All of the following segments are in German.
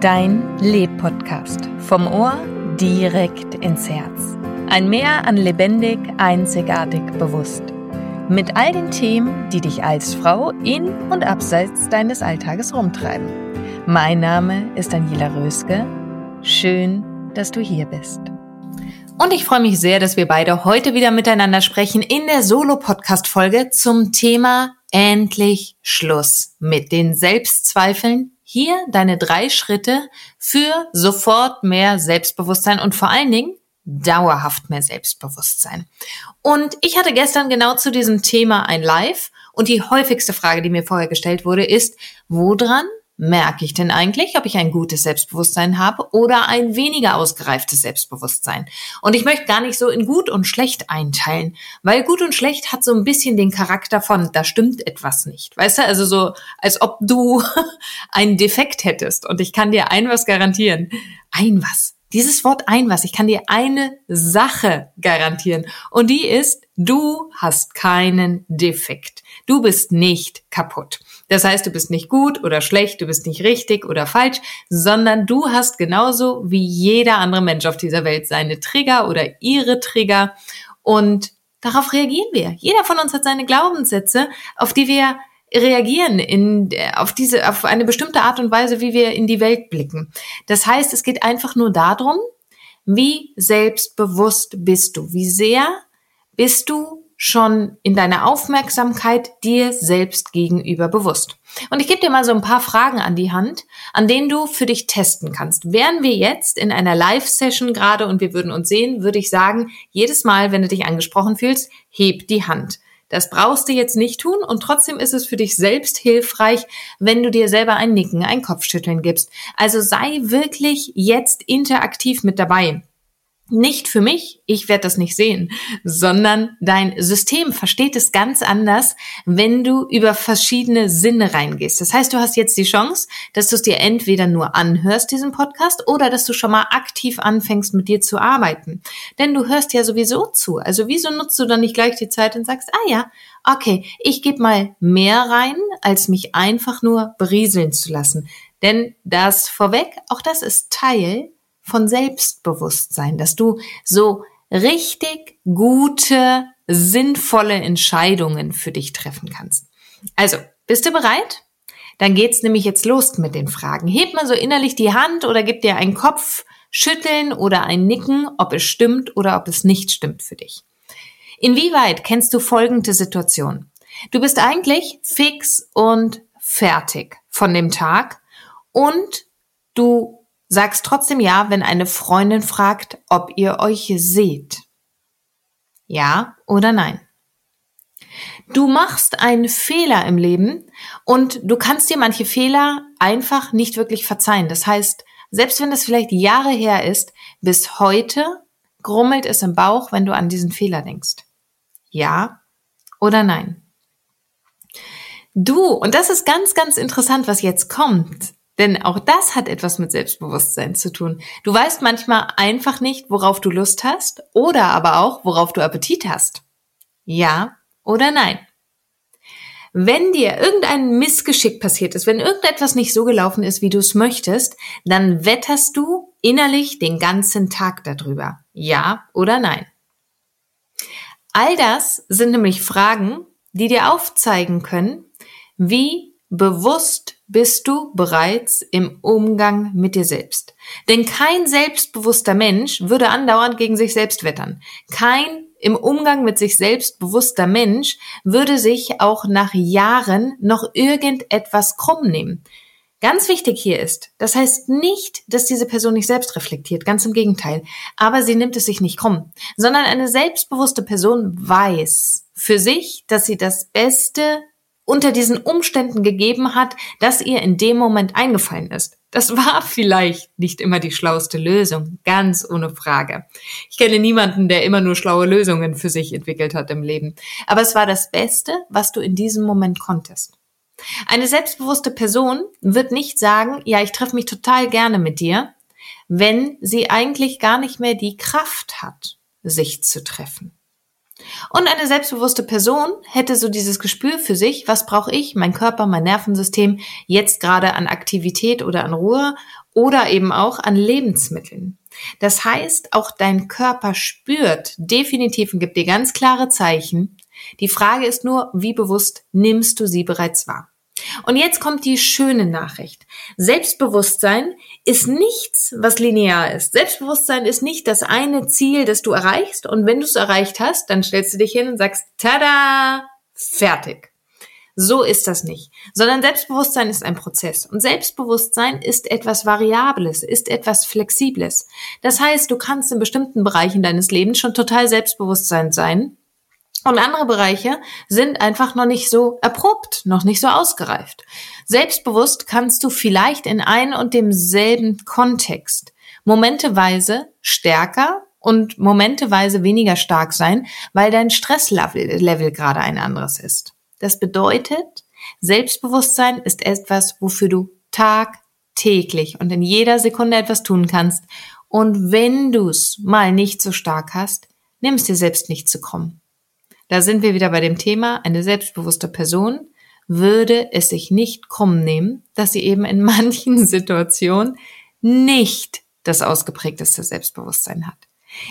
Dein Leb-Podcast. Vom Ohr direkt ins Herz. Ein Meer an lebendig, einzigartig, bewusst. Mit all den Themen, die dich als Frau in und abseits deines Alltages rumtreiben. Mein Name ist Daniela Röske. Schön, dass du hier bist. Und ich freue mich sehr, dass wir beide heute wieder miteinander sprechen in der Solo-Podcast-Folge zum Thema Endlich Schluss mit den Selbstzweifeln. Hier deine drei Schritte für sofort mehr Selbstbewusstsein und vor allen Dingen dauerhaft mehr Selbstbewusstsein. Und ich hatte gestern genau zu diesem Thema ein Live und die häufigste Frage, die mir vorher gestellt wurde, ist, woran merke ich denn eigentlich, ob ich ein gutes Selbstbewusstsein habe oder ein weniger ausgereiftes Selbstbewusstsein? Und ich möchte gar nicht so in gut und schlecht einteilen, weil gut und schlecht hat so ein bisschen den Charakter von, da stimmt etwas nicht. Weißt du, also so, als ob du einen Defekt hättest. Und ich kann dir ein was garantieren. Ein was. Dieses Wort ein was, ich kann dir eine Sache garantieren. Und die ist, du hast keinen Defekt. Du bist nicht kaputt. Das heißt, du bist nicht gut oder schlecht, du bist nicht richtig oder falsch, sondern du hast genauso wie jeder andere Mensch auf dieser Welt seine Trigger oder ihre Trigger. Und darauf reagieren wir. Jeder von uns hat seine Glaubenssätze, auf die wir reagieren in, auf diese, auf eine bestimmte Art und Weise, wie wir in die Welt blicken. Das heißt, es geht einfach nur darum, wie selbstbewusst bist du? Wie sehr bist du schon in deiner Aufmerksamkeit dir selbst gegenüber bewusst? Und ich gebe dir mal so ein paar Fragen an die Hand, an denen du für dich testen kannst. Wären wir jetzt in einer Live-Session gerade und wir würden uns sehen, würde ich sagen, jedes Mal, wenn du dich angesprochen fühlst, heb die Hand. Das brauchst du jetzt nicht tun und trotzdem ist es für dich selbst hilfreich, wenn du dir selber ein Nicken, ein Kopfschütteln gibst. Also sei wirklich jetzt interaktiv mit dabei nicht für mich, ich werde das nicht sehen, sondern dein System versteht es ganz anders, wenn du über verschiedene Sinne reingehst. Das heißt, du hast jetzt die Chance, dass du es dir entweder nur anhörst, diesen Podcast, oder dass du schon mal aktiv anfängst, mit dir zu arbeiten. Denn du hörst ja sowieso zu. Also wieso nutzt du dann nicht gleich die Zeit und sagst, ah ja, okay, ich gebe mal mehr rein, als mich einfach nur berieseln zu lassen. Denn das vorweg, auch das ist Teil von Selbstbewusstsein, dass du so richtig gute, sinnvolle Entscheidungen für dich treffen kannst. Also, bist du bereit? Dann geht's nämlich jetzt los mit den Fragen. Heb mal so innerlich die Hand oder gib dir einen Kopf, schütteln oder ein Nicken, ob es stimmt oder ob es nicht stimmt für dich. Inwieweit kennst du folgende Situation? Du bist eigentlich fix und fertig von dem Tag und du Sag's trotzdem ja, wenn eine Freundin fragt, ob ihr euch seht. Ja oder nein? Du machst einen Fehler im Leben und du kannst dir manche Fehler einfach nicht wirklich verzeihen. Das heißt, selbst wenn das vielleicht Jahre her ist, bis heute grummelt es im Bauch, wenn du an diesen Fehler denkst. Ja oder nein? Du, und das ist ganz, ganz interessant, was jetzt kommt. Denn auch das hat etwas mit Selbstbewusstsein zu tun. Du weißt manchmal einfach nicht, worauf du Lust hast oder aber auch, worauf du Appetit hast. Ja oder nein? Wenn dir irgendein Missgeschick passiert ist, wenn irgendetwas nicht so gelaufen ist, wie du es möchtest, dann wetterst du innerlich den ganzen Tag darüber. Ja oder nein? All das sind nämlich Fragen, die dir aufzeigen können, wie bewusst bist du bereits im Umgang mit dir selbst. Denn kein selbstbewusster Mensch würde andauernd gegen sich selbst wettern. Kein im Umgang mit sich selbst bewusster Mensch würde sich auch nach Jahren noch irgendetwas krumm nehmen. Ganz wichtig hier ist, das heißt nicht, dass diese Person nicht selbst reflektiert, ganz im Gegenteil, aber sie nimmt es sich nicht krumm, sondern eine selbstbewusste Person weiß für sich, dass sie das Beste unter diesen Umständen gegeben hat, das ihr in dem Moment eingefallen ist. Das war vielleicht nicht immer die schlauste Lösung, ganz ohne Frage. Ich kenne niemanden, der immer nur schlaue Lösungen für sich entwickelt hat im Leben. Aber es war das Beste, was du in diesem Moment konntest. Eine selbstbewusste Person wird nicht sagen, ja, ich treffe mich total gerne mit dir, wenn sie eigentlich gar nicht mehr die Kraft hat, sich zu treffen. Und eine selbstbewusste Person hätte so dieses Gespür für sich, was brauche ich, mein Körper, mein Nervensystem jetzt gerade an Aktivität oder an Ruhe oder eben auch an Lebensmitteln. Das heißt, auch dein Körper spürt definitiv und gibt dir ganz klare Zeichen. Die Frage ist nur, wie bewusst nimmst du sie bereits wahr? Und jetzt kommt die schöne Nachricht. Selbstbewusstsein ist nichts, was linear ist. Selbstbewusstsein ist nicht das eine Ziel, das du erreichst. Und wenn du es erreicht hast, dann stellst du dich hin und sagst, tada, fertig. So ist das nicht, sondern Selbstbewusstsein ist ein Prozess und Selbstbewusstsein ist etwas Variables, ist etwas Flexibles. Das heißt, du kannst in bestimmten Bereichen deines Lebens schon total Selbstbewusstsein sein und andere Bereiche sind einfach noch nicht so erprobt, noch nicht so ausgereift. Selbstbewusst kannst du vielleicht in ein und demselben Kontext momenteweise stärker und momenteweise weniger stark sein, weil dein Stresslevel Level gerade ein anderes ist. Das bedeutet, Selbstbewusstsein ist etwas, wofür du tagtäglich und in jeder Sekunde etwas tun kannst. Und wenn du es mal nicht so stark hast, nimm es dir selbst nicht zu kommen. Da sind wir wieder bei dem Thema, eine selbstbewusste Person würde es sich nicht krumm nehmen, dass sie eben in manchen Situationen nicht das ausgeprägteste Selbstbewusstsein hat.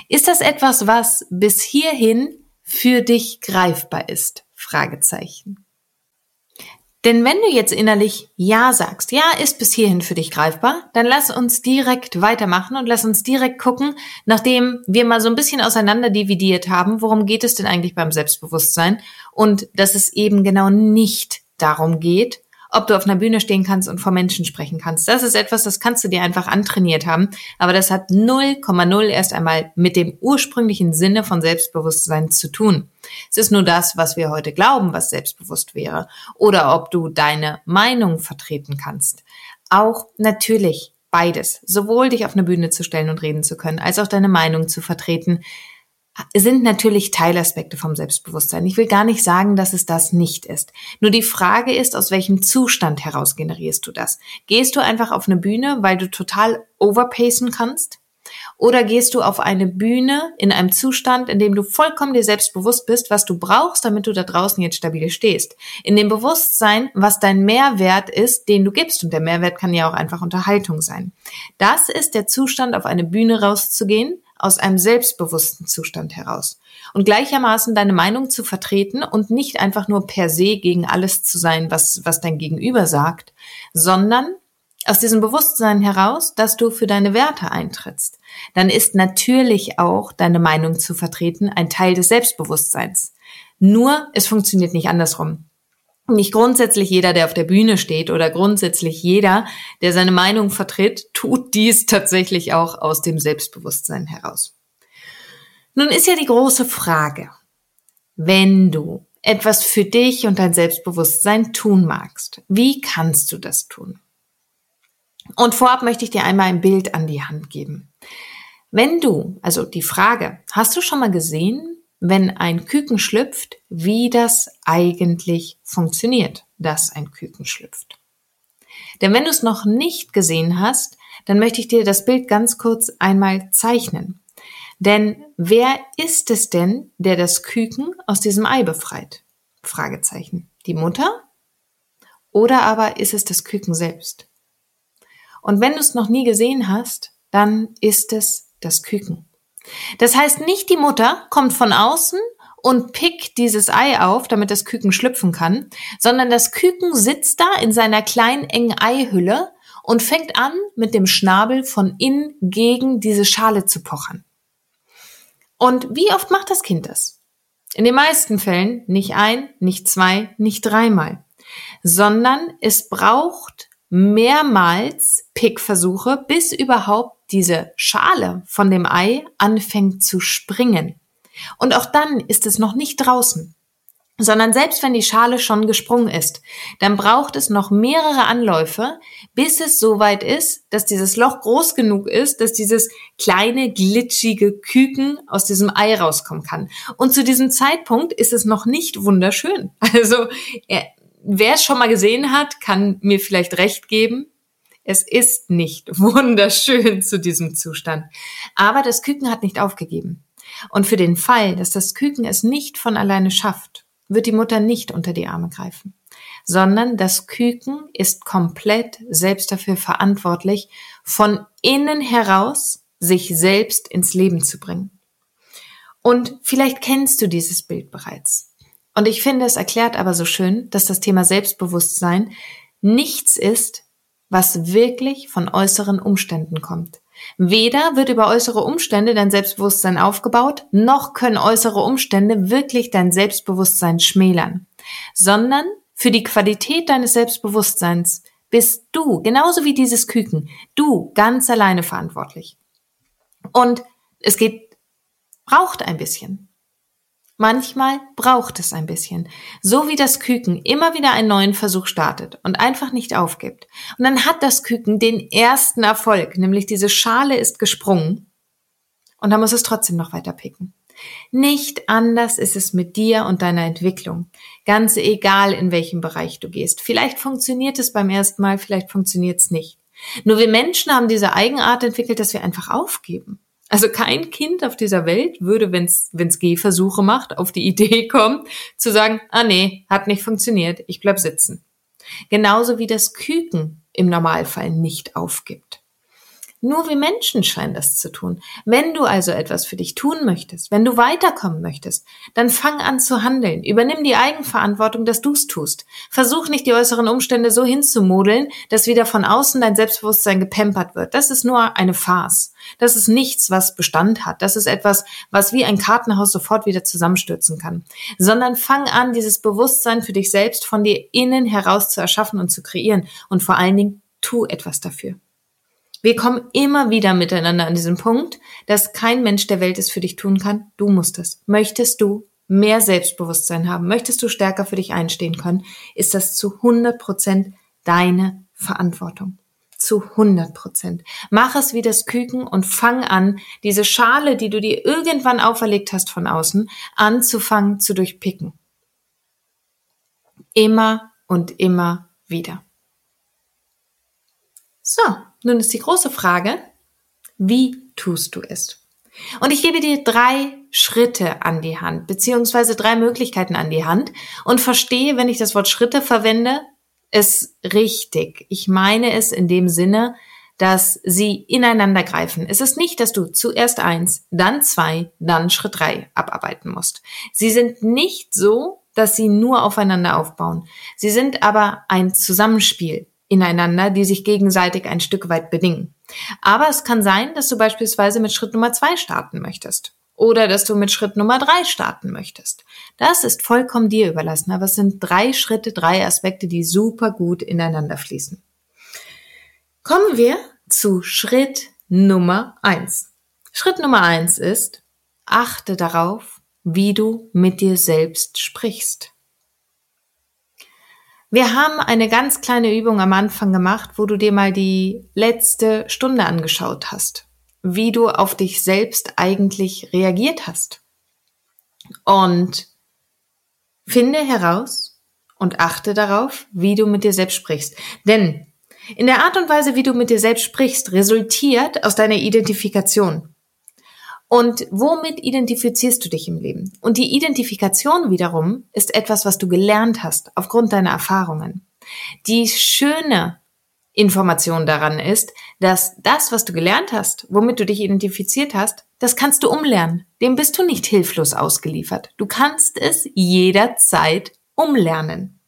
Ist das etwas, was bis hierhin für dich greifbar ist? Fragezeichen. Denn wenn du jetzt innerlich Ja sagst, Ja ist bis hierhin für dich greifbar, dann lass uns direkt weitermachen und lass uns direkt gucken, nachdem wir mal so ein bisschen auseinander dividiert haben, worum geht es denn eigentlich beim Selbstbewusstsein? Und dass es eben genau nicht darum geht, ob du auf einer Bühne stehen kannst und vor Menschen sprechen kannst. Das ist etwas, das kannst du dir einfach antrainiert haben, aber das hat 0,0 erst einmal mit dem ursprünglichen Sinne von Selbstbewusstsein zu tun. Es ist nur das, was wir heute glauben, was selbstbewusst wäre, oder ob du deine Meinung vertreten kannst. Auch natürlich beides, sowohl dich auf eine Bühne zu stellen und reden zu können, als auch deine Meinung zu vertreten, sind natürlich Teilaspekte vom Selbstbewusstsein. Ich will gar nicht sagen, dass es das nicht ist. Nur die Frage ist, aus welchem Zustand heraus generierst du das? Gehst du einfach auf eine Bühne, weil du total overpacen kannst? Oder gehst du auf eine Bühne in einem Zustand, in dem du vollkommen dir selbst bewusst bist, was du brauchst, damit du da draußen jetzt stabil stehst? In dem Bewusstsein, was dein Mehrwert ist, den du gibst. Und der Mehrwert kann ja auch einfach Unterhaltung sein. Das ist der Zustand, auf eine Bühne rauszugehen, aus einem selbstbewussten Zustand heraus. Und gleichermaßen deine Meinung zu vertreten und nicht einfach nur per se gegen alles zu sein, was, was dein Gegenüber sagt, sondern aus diesem Bewusstsein heraus, dass du für deine Werte eintrittst, dann ist natürlich auch deine Meinung zu vertreten ein Teil des Selbstbewusstseins. Nur es funktioniert nicht andersrum nicht grundsätzlich jeder, der auf der Bühne steht oder grundsätzlich jeder, der seine Meinung vertritt, tut dies tatsächlich auch aus dem Selbstbewusstsein heraus. Nun ist ja die große Frage, wenn du etwas für dich und dein Selbstbewusstsein tun magst, wie kannst du das tun? Und vorab möchte ich dir einmal ein Bild an die Hand geben. Wenn du, also die Frage, hast du schon mal gesehen, wenn ein Küken schlüpft, wie das eigentlich funktioniert, dass ein Küken schlüpft. Denn wenn du es noch nicht gesehen hast, dann möchte ich dir das Bild ganz kurz einmal zeichnen. Denn wer ist es denn, der das Küken aus diesem Ei befreit? Fragezeichen. Die Mutter? Oder aber ist es das Küken selbst? Und wenn du es noch nie gesehen hast, dann ist es das Küken. Das heißt, nicht die Mutter kommt von außen und pickt dieses Ei auf, damit das Küken schlüpfen kann, sondern das Küken sitzt da in seiner kleinen engen Eihülle und fängt an, mit dem Schnabel von innen gegen diese Schale zu pochern. Und wie oft macht das Kind das? In den meisten Fällen nicht ein, nicht zwei, nicht dreimal, sondern es braucht mehrmals Pickversuche, bis überhaupt diese Schale von dem Ei anfängt zu springen. Und auch dann ist es noch nicht draußen sondern selbst wenn die Schale schon gesprungen ist, dann braucht es noch mehrere Anläufe, bis es soweit ist, dass dieses Loch groß genug ist, dass dieses kleine glitschige Küken aus diesem Ei rauskommen kann. Und zu diesem Zeitpunkt ist es noch nicht wunderschön. Also wer es schon mal gesehen hat, kann mir vielleicht recht geben. Es ist nicht wunderschön zu diesem Zustand. Aber das Küken hat nicht aufgegeben. Und für den Fall, dass das Küken es nicht von alleine schafft wird die Mutter nicht unter die Arme greifen, sondern das Küken ist komplett selbst dafür verantwortlich, von innen heraus sich selbst ins Leben zu bringen. Und vielleicht kennst du dieses Bild bereits. Und ich finde, es erklärt aber so schön, dass das Thema Selbstbewusstsein nichts ist, was wirklich von äußeren Umständen kommt. Weder wird über äußere Umstände dein Selbstbewusstsein aufgebaut, noch können äußere Umstände wirklich dein Selbstbewusstsein schmälern, sondern für die Qualität deines Selbstbewusstseins bist du, genauso wie dieses Küken, du ganz alleine verantwortlich. Und es geht, braucht ein bisschen. Manchmal braucht es ein bisschen. So wie das Küken immer wieder einen neuen Versuch startet und einfach nicht aufgibt. Und dann hat das Küken den ersten Erfolg, nämlich diese Schale ist gesprungen. Und dann muss es trotzdem noch weiter picken. Nicht anders ist es mit dir und deiner Entwicklung. Ganz egal, in welchem Bereich du gehst. Vielleicht funktioniert es beim ersten Mal, vielleicht funktioniert es nicht. Nur wir Menschen haben diese Eigenart entwickelt, dass wir einfach aufgeben. Also kein Kind auf dieser Welt würde, wenn es Gehversuche macht, auf die Idee kommen, zu sagen, ah nee, hat nicht funktioniert, ich bleib sitzen. Genauso wie das Küken im Normalfall nicht aufgibt. Nur wir Menschen scheinen das zu tun. Wenn du also etwas für dich tun möchtest, wenn du weiterkommen möchtest, dann fang an zu handeln. Übernimm die Eigenverantwortung, dass du es tust. Versuch nicht die äußeren Umstände so hinzumodeln, dass wieder von außen dein Selbstbewusstsein gepempert wird. Das ist nur eine Farce. Das ist nichts, was Bestand hat. Das ist etwas, was wie ein Kartenhaus sofort wieder zusammenstürzen kann. Sondern fang an, dieses Bewusstsein für dich selbst von dir innen heraus zu erschaffen und zu kreieren. Und vor allen Dingen, tu etwas dafür. Wir kommen immer wieder miteinander an diesen Punkt, dass kein Mensch der Welt es für dich tun kann. Du musst es. Möchtest du mehr Selbstbewusstsein haben? Möchtest du stärker für dich einstehen können? Ist das zu 100 Prozent deine Verantwortung. Zu 100 Prozent. Mach es wie das Küken und fang an, diese Schale, die du dir irgendwann auferlegt hast von außen, anzufangen zu durchpicken. Immer und immer wieder. So, nun ist die große Frage, wie tust du es? Und ich gebe dir drei Schritte an die Hand, beziehungsweise drei Möglichkeiten an die Hand und verstehe, wenn ich das Wort Schritte verwende, es richtig. Ich meine es in dem Sinne, dass sie ineinander greifen. Es ist nicht, dass du zuerst eins, dann zwei, dann Schritt drei abarbeiten musst. Sie sind nicht so, dass sie nur aufeinander aufbauen. Sie sind aber ein Zusammenspiel ineinander, die sich gegenseitig ein Stück weit bedingen. Aber es kann sein, dass du beispielsweise mit Schritt Nummer zwei starten möchtest oder dass du mit Schritt Nummer drei starten möchtest. Das ist vollkommen dir überlassen, aber es sind drei Schritte, drei Aspekte, die super gut ineinander fließen. Kommen wir zu Schritt Nummer eins. Schritt Nummer eins ist, achte darauf, wie du mit dir selbst sprichst. Wir haben eine ganz kleine Übung am Anfang gemacht, wo du dir mal die letzte Stunde angeschaut hast, wie du auf dich selbst eigentlich reagiert hast. Und finde heraus und achte darauf, wie du mit dir selbst sprichst. Denn in der Art und Weise, wie du mit dir selbst sprichst, resultiert aus deiner Identifikation. Und womit identifizierst du dich im Leben? Und die Identifikation wiederum ist etwas, was du gelernt hast aufgrund deiner Erfahrungen. Die schöne Information daran ist, dass das, was du gelernt hast, womit du dich identifiziert hast, das kannst du umlernen. Dem bist du nicht hilflos ausgeliefert. Du kannst es jederzeit umlernen.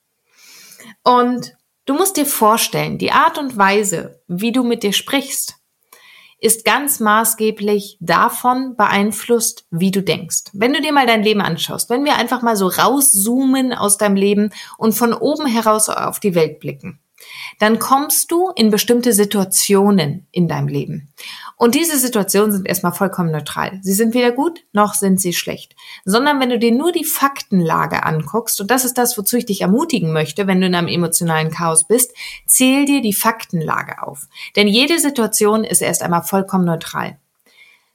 Und du musst dir vorstellen, die Art und Weise, wie du mit dir sprichst, ist ganz maßgeblich davon beeinflusst, wie du denkst. Wenn du dir mal dein Leben anschaust, wenn wir einfach mal so rauszoomen aus deinem Leben und von oben heraus auf die Welt blicken, dann kommst du in bestimmte Situationen in deinem Leben. Und diese Situationen sind erstmal vollkommen neutral. Sie sind weder gut noch sind sie schlecht. Sondern wenn du dir nur die Faktenlage anguckst, und das ist das, wozu ich dich ermutigen möchte, wenn du in einem emotionalen Chaos bist, zähl dir die Faktenlage auf. Denn jede Situation ist erst einmal vollkommen neutral.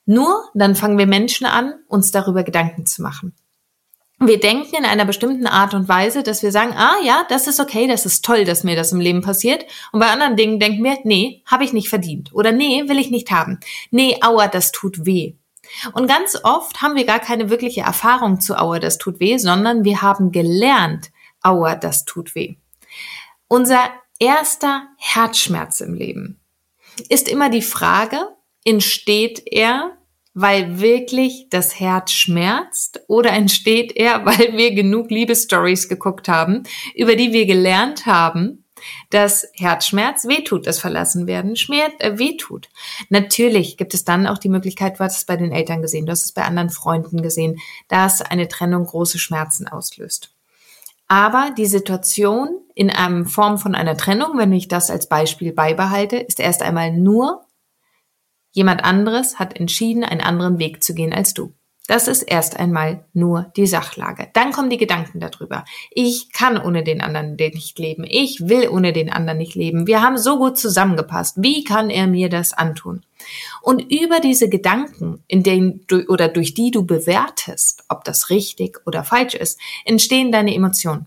Nur dann fangen wir Menschen an, uns darüber Gedanken zu machen wir denken in einer bestimmten Art und Weise, dass wir sagen, ah ja, das ist okay, das ist toll, dass mir das im Leben passiert. Und bei anderen Dingen denken wir, nee, habe ich nicht verdient. Oder nee, will ich nicht haben. Nee, aua, das tut weh. Und ganz oft haben wir gar keine wirkliche Erfahrung zu aua, das tut weh, sondern wir haben gelernt, aua, das tut weh. Unser erster Herzschmerz im Leben ist immer die Frage, entsteht er weil wirklich das Herz schmerzt oder entsteht er, weil wir genug Liebesstories geguckt haben, über die wir gelernt haben, dass Herzschmerz wehtut, das Verlassenwerden schmerzt, äh, wehtut. Natürlich gibt es dann auch die Möglichkeit, du hast es bei den Eltern gesehen, du hast es bei anderen Freunden gesehen, dass eine Trennung große Schmerzen auslöst. Aber die Situation in einem Form von einer Trennung, wenn ich das als Beispiel beibehalte, ist erst einmal nur Jemand anderes hat entschieden, einen anderen Weg zu gehen als du. Das ist erst einmal nur die Sachlage. Dann kommen die Gedanken darüber. Ich kann ohne den anderen nicht leben. Ich will ohne den anderen nicht leben. Wir haben so gut zusammengepasst. Wie kann er mir das antun? Und über diese Gedanken, in denen du oder durch die du bewertest, ob das richtig oder falsch ist, entstehen deine Emotionen.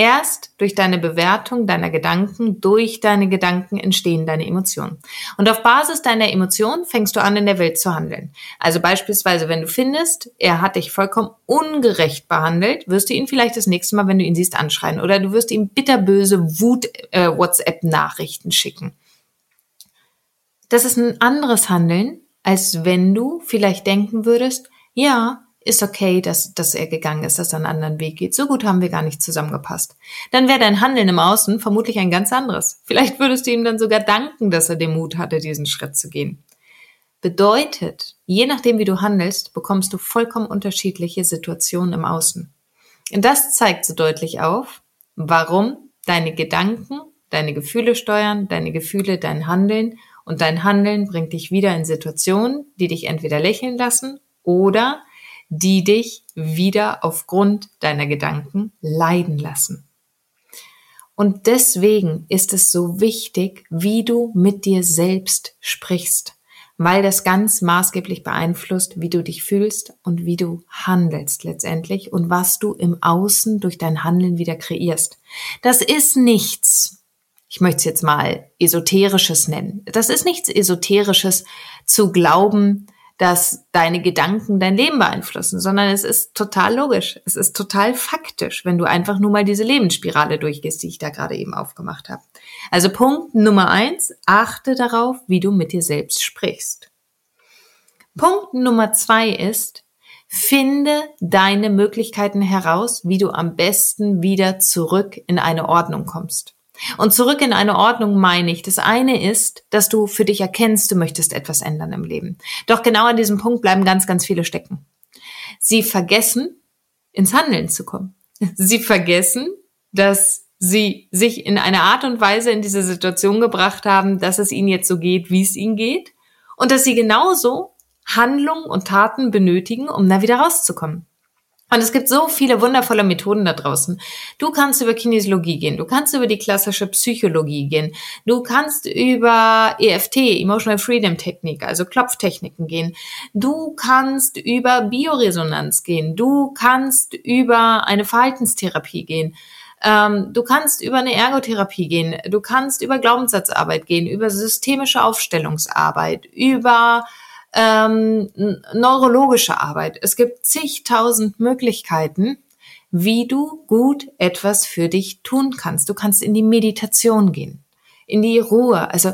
Erst durch deine Bewertung deiner Gedanken, durch deine Gedanken entstehen deine Emotionen. Und auf Basis deiner Emotionen fängst du an, in der Welt zu handeln. Also beispielsweise, wenn du findest, er hat dich vollkommen ungerecht behandelt, wirst du ihn vielleicht das nächste Mal, wenn du ihn siehst, anschreien. Oder du wirst ihm bitterböse Wut-WhatsApp-Nachrichten äh, schicken. Das ist ein anderes Handeln, als wenn du vielleicht denken würdest, ja, ist okay, dass, dass er gegangen ist, dass er einen anderen Weg geht. So gut haben wir gar nicht zusammengepasst. Dann wäre dein Handeln im Außen vermutlich ein ganz anderes. Vielleicht würdest du ihm dann sogar danken, dass er den Mut hatte, diesen Schritt zu gehen. Bedeutet, je nachdem, wie du handelst, bekommst du vollkommen unterschiedliche Situationen im Außen. Und das zeigt so deutlich auf, warum deine Gedanken, deine Gefühle steuern, deine Gefühle dein Handeln und dein Handeln bringt dich wieder in Situationen, die dich entweder lächeln lassen oder die dich wieder aufgrund deiner Gedanken leiden lassen. Und deswegen ist es so wichtig, wie du mit dir selbst sprichst, weil das ganz maßgeblich beeinflusst, wie du dich fühlst und wie du handelst letztendlich und was du im Außen durch dein Handeln wieder kreierst. Das ist nichts, ich möchte es jetzt mal esoterisches nennen. Das ist nichts esoterisches zu glauben, dass deine Gedanken dein Leben beeinflussen, sondern es ist total logisch. Es ist total faktisch, wenn du einfach nur mal diese Lebensspirale durchgehst, die ich da gerade eben aufgemacht habe. Also Punkt Nummer eins, achte darauf, wie du mit dir selbst sprichst. Punkt Nummer zwei ist, finde deine Möglichkeiten heraus, wie du am besten wieder zurück in eine Ordnung kommst. Und zurück in eine Ordnung meine ich. Das eine ist, dass du für dich erkennst, du möchtest etwas ändern im Leben. Doch genau an diesem Punkt bleiben ganz, ganz viele stecken. Sie vergessen, ins Handeln zu kommen. Sie vergessen, dass sie sich in einer Art und Weise in diese Situation gebracht haben, dass es ihnen jetzt so geht, wie es ihnen geht. Und dass sie genauso Handlungen und Taten benötigen, um da wieder rauszukommen. Und es gibt so viele wundervolle Methoden da draußen. Du kannst über Kinesiologie gehen, du kannst über die klassische Psychologie gehen, du kannst über EFT, Emotional Freedom Technik, also Klopftechniken gehen, du kannst über Bioresonanz gehen, du kannst über eine Verhaltenstherapie gehen. Ähm, du kannst über eine Ergotherapie gehen, du kannst über Glaubenssatzarbeit gehen, über systemische Aufstellungsarbeit, über ähm, neurologische Arbeit. Es gibt zigtausend Möglichkeiten, wie du gut etwas für dich tun kannst. Du kannst in die Meditation gehen, in die Ruhe. Also,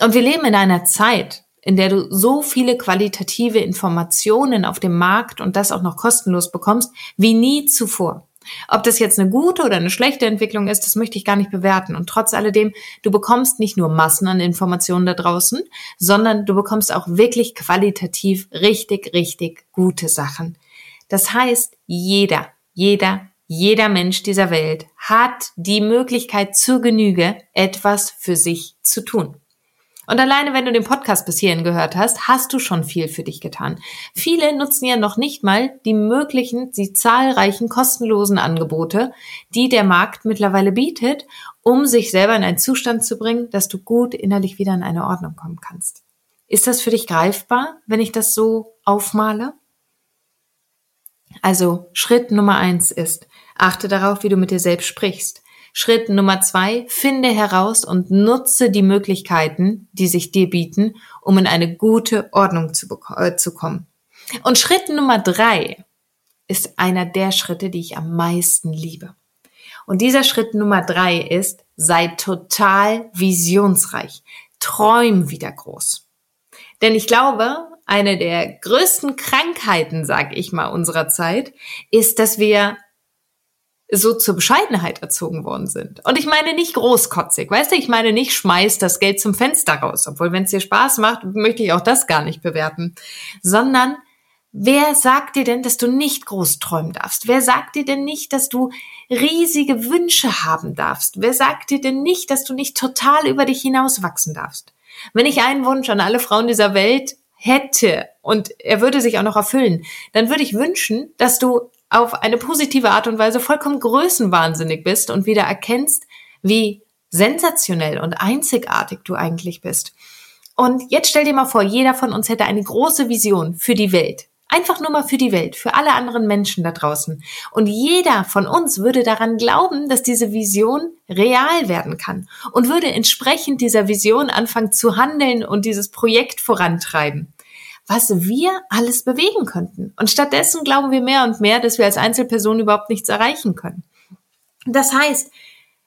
und wir leben in einer Zeit, in der du so viele qualitative Informationen auf dem Markt und das auch noch kostenlos bekommst, wie nie zuvor. Ob das jetzt eine gute oder eine schlechte Entwicklung ist, das möchte ich gar nicht bewerten. Und trotz alledem, du bekommst nicht nur Massen an Informationen da draußen, sondern du bekommst auch wirklich qualitativ richtig, richtig gute Sachen. Das heißt, jeder, jeder, jeder Mensch dieser Welt hat die Möglichkeit zur Genüge, etwas für sich zu tun. Und alleine, wenn du den Podcast bis hierhin gehört hast, hast du schon viel für dich getan. Viele nutzen ja noch nicht mal die möglichen, die zahlreichen kostenlosen Angebote, die der Markt mittlerweile bietet, um sich selber in einen Zustand zu bringen, dass du gut innerlich wieder in eine Ordnung kommen kannst. Ist das für dich greifbar, wenn ich das so aufmale? Also Schritt Nummer eins ist, achte darauf, wie du mit dir selbst sprichst. Schritt Nummer zwei, finde heraus und nutze die Möglichkeiten, die sich dir bieten, um in eine gute Ordnung zu, äh, zu kommen. Und Schritt Nummer drei ist einer der Schritte, die ich am meisten liebe. Und dieser Schritt Nummer drei ist, sei total visionsreich. Träum wieder groß. Denn ich glaube, eine der größten Krankheiten, sag ich mal, unserer Zeit, ist, dass wir so zur Bescheidenheit erzogen worden sind. Und ich meine nicht großkotzig, weißt du, ich meine nicht schmeiß das Geld zum Fenster raus, obwohl wenn es dir Spaß macht, möchte ich auch das gar nicht bewerten, sondern Wer sagt dir denn, dass du nicht groß träumen darfst? Wer sagt dir denn nicht, dass du riesige Wünsche haben darfst? Wer sagt dir denn nicht, dass du nicht total über dich hinauswachsen darfst? Wenn ich einen Wunsch an alle Frauen dieser Welt hätte und er würde sich auch noch erfüllen, dann würde ich wünschen, dass du auf eine positive Art und Weise vollkommen größenwahnsinnig bist und wieder erkennst, wie sensationell und einzigartig du eigentlich bist. Und jetzt stell dir mal vor, jeder von uns hätte eine große Vision für die Welt. Einfach nur mal für die Welt, für alle anderen Menschen da draußen. Und jeder von uns würde daran glauben, dass diese Vision real werden kann und würde entsprechend dieser Vision anfangen zu handeln und dieses Projekt vorantreiben was wir alles bewegen könnten. Und stattdessen glauben wir mehr und mehr, dass wir als Einzelperson überhaupt nichts erreichen können. Das heißt,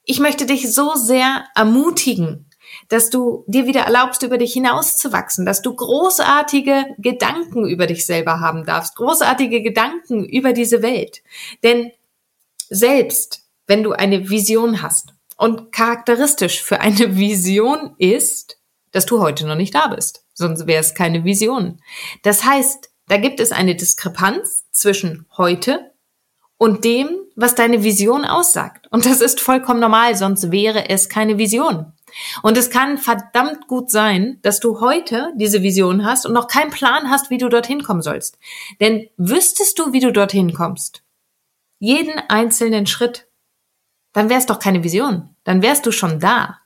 ich möchte dich so sehr ermutigen, dass du dir wieder erlaubst, über dich hinauszuwachsen, dass du großartige Gedanken über dich selber haben darfst, großartige Gedanken über diese Welt. Denn selbst wenn du eine Vision hast und charakteristisch für eine Vision ist, dass du heute noch nicht da bist sonst wäre es keine Vision. Das heißt, da gibt es eine Diskrepanz zwischen heute und dem, was deine Vision aussagt. Und das ist vollkommen normal, sonst wäre es keine Vision. Und es kann verdammt gut sein, dass du heute diese Vision hast und noch keinen Plan hast, wie du dorthin kommen sollst. Denn wüsstest du, wie du dorthin kommst, jeden einzelnen Schritt, dann wär's doch keine Vision. Dann wärst du schon da.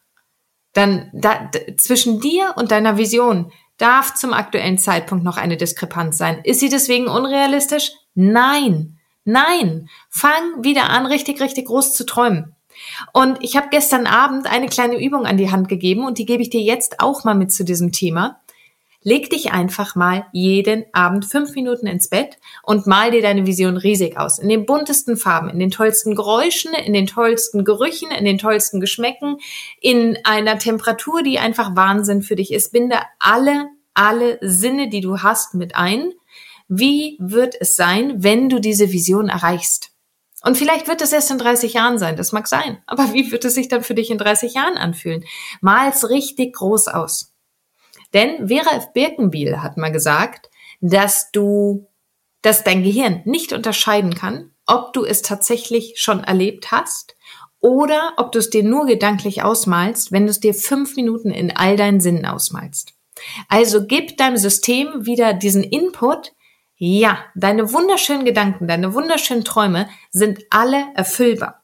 Dann da, zwischen dir und deiner Vision darf zum aktuellen Zeitpunkt noch eine Diskrepanz sein. Ist sie deswegen unrealistisch? Nein. Nein. Fang wieder an, richtig, richtig groß zu träumen. Und ich habe gestern Abend eine kleine Übung an die Hand gegeben und die gebe ich dir jetzt auch mal mit zu diesem Thema. Leg dich einfach mal jeden Abend fünf Minuten ins Bett und mal dir deine Vision riesig aus. In den buntesten Farben, in den tollsten Geräuschen, in den tollsten Gerüchen, in den tollsten Geschmäcken, in einer Temperatur, die einfach Wahnsinn für dich ist. Binde alle, alle Sinne, die du hast, mit ein. Wie wird es sein, wenn du diese Vision erreichst? Und vielleicht wird es erst in 30 Jahren sein, das mag sein. Aber wie wird es sich dann für dich in 30 Jahren anfühlen? Mal's richtig groß aus. Denn Vera F. Birkenbiel hat mal gesagt, dass du, dass dein Gehirn nicht unterscheiden kann, ob du es tatsächlich schon erlebt hast oder ob du es dir nur gedanklich ausmalst, wenn du es dir fünf Minuten in all deinen Sinnen ausmalst. Also gib deinem System wieder diesen Input, ja, deine wunderschönen Gedanken, deine wunderschönen Träume sind alle erfüllbar.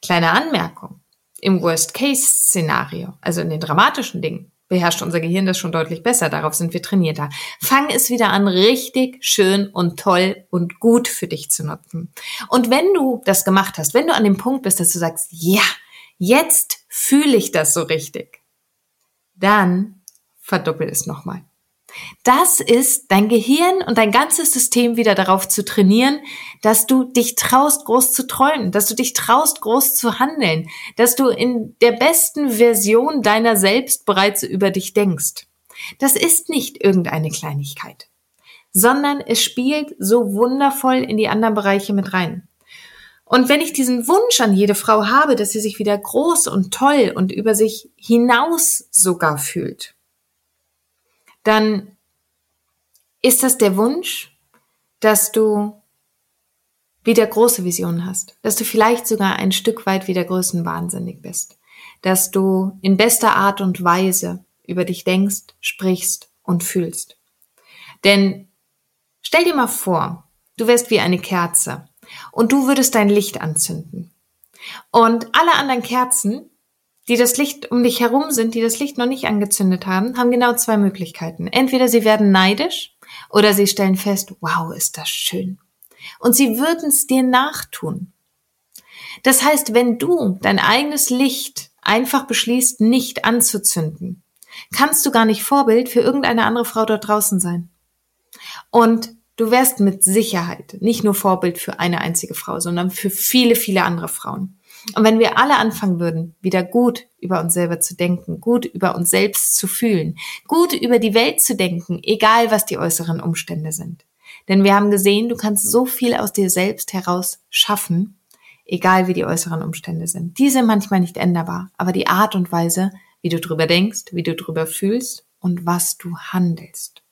Kleine Anmerkung. Im Worst-Case-Szenario, also in den dramatischen Dingen, beherrscht unser Gehirn das schon deutlich besser. Darauf sind wir trainierter. Fang es wieder an, richtig schön und toll und gut für dich zu nutzen. Und wenn du das gemacht hast, wenn du an dem Punkt bist, dass du sagst, ja, jetzt fühle ich das so richtig, dann verdoppel es nochmal. Das ist dein Gehirn und dein ganzes System wieder darauf zu trainieren, dass du dich traust, groß zu träumen, dass du dich traust, groß zu handeln, dass du in der besten Version deiner selbst bereits über dich denkst. Das ist nicht irgendeine Kleinigkeit, sondern es spielt so wundervoll in die anderen Bereiche mit rein. Und wenn ich diesen Wunsch an jede Frau habe, dass sie sich wieder groß und toll und über sich hinaus sogar fühlt, dann ist das der Wunsch, dass du wieder große Visionen hast, dass du vielleicht sogar ein Stück weit wieder größenwahnsinnig bist, dass du in bester Art und Weise über dich denkst, sprichst und fühlst. Denn stell dir mal vor, du wärst wie eine Kerze und du würdest dein Licht anzünden. Und alle anderen Kerzen, die das Licht um dich herum sind, die das Licht noch nicht angezündet haben, haben genau zwei Möglichkeiten. Entweder sie werden neidisch oder sie stellen fest, wow, ist das schön. Und sie würden es dir nachtun. Das heißt, wenn du dein eigenes Licht einfach beschließt, nicht anzuzünden, kannst du gar nicht Vorbild für irgendeine andere Frau dort draußen sein. Und du wärst mit Sicherheit nicht nur Vorbild für eine einzige Frau, sondern für viele, viele andere Frauen. Und wenn wir alle anfangen würden, wieder gut über uns selber zu denken, gut über uns selbst zu fühlen, gut über die Welt zu denken, egal was die äußeren Umstände sind. Denn wir haben gesehen, du kannst so viel aus dir selbst heraus schaffen, egal wie die äußeren Umstände sind. Die sind manchmal nicht änderbar, aber die Art und Weise, wie du drüber denkst, wie du drüber fühlst und was du handelst.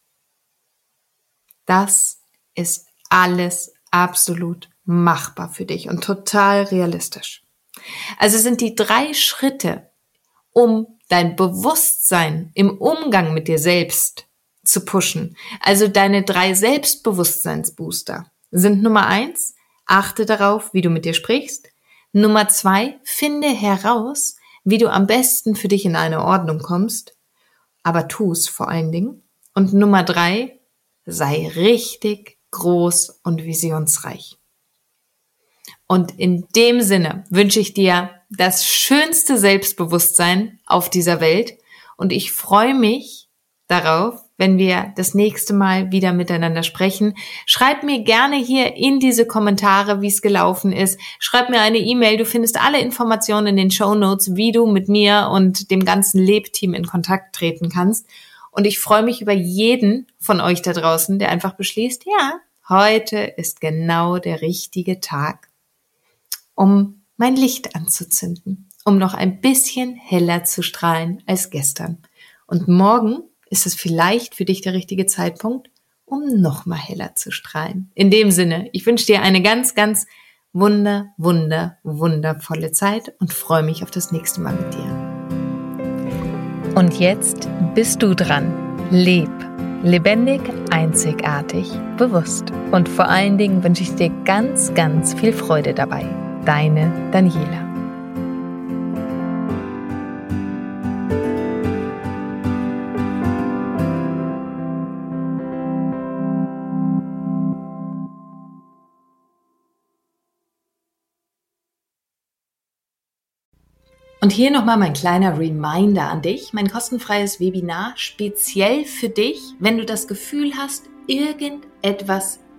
Das ist alles absolut machbar für dich und total realistisch. Also sind die drei Schritte, um dein Bewusstsein im Umgang mit dir selbst zu pushen. Also deine drei Selbstbewusstseinsbooster sind Nummer eins, achte darauf, wie du mit dir sprichst. Nummer zwei, finde heraus, wie du am besten für dich in eine Ordnung kommst, aber tu es vor allen Dingen. Und Nummer drei, sei richtig groß und visionsreich. Und in dem Sinne wünsche ich dir das schönste Selbstbewusstsein auf dieser Welt und ich freue mich darauf, wenn wir das nächste Mal wieder miteinander sprechen. Schreib mir gerne hier in diese Kommentare, wie es gelaufen ist. Schreib mir eine E-Mail. Du findest alle Informationen in den Show Notes, wie du mit mir und dem ganzen Lebteam in Kontakt treten kannst. Und ich freue mich über jeden von euch da draußen, der einfach beschließt, ja, heute ist genau der richtige Tag um mein Licht anzuzünden, um noch ein bisschen heller zu strahlen als gestern. Und morgen ist es vielleicht für dich der richtige Zeitpunkt, um noch mal heller zu strahlen. In dem Sinne, ich wünsche dir eine ganz, ganz wunder, wunder, wundervolle Zeit und freue mich auf das nächste Mal mit dir. Und jetzt bist du dran. Leb. Lebendig, einzigartig, bewusst. Und vor allen Dingen wünsche ich dir ganz, ganz viel Freude dabei deine Daniela. Und hier nochmal mein kleiner Reminder an dich, mein kostenfreies Webinar speziell für dich, wenn du das Gefühl hast, irgendetwas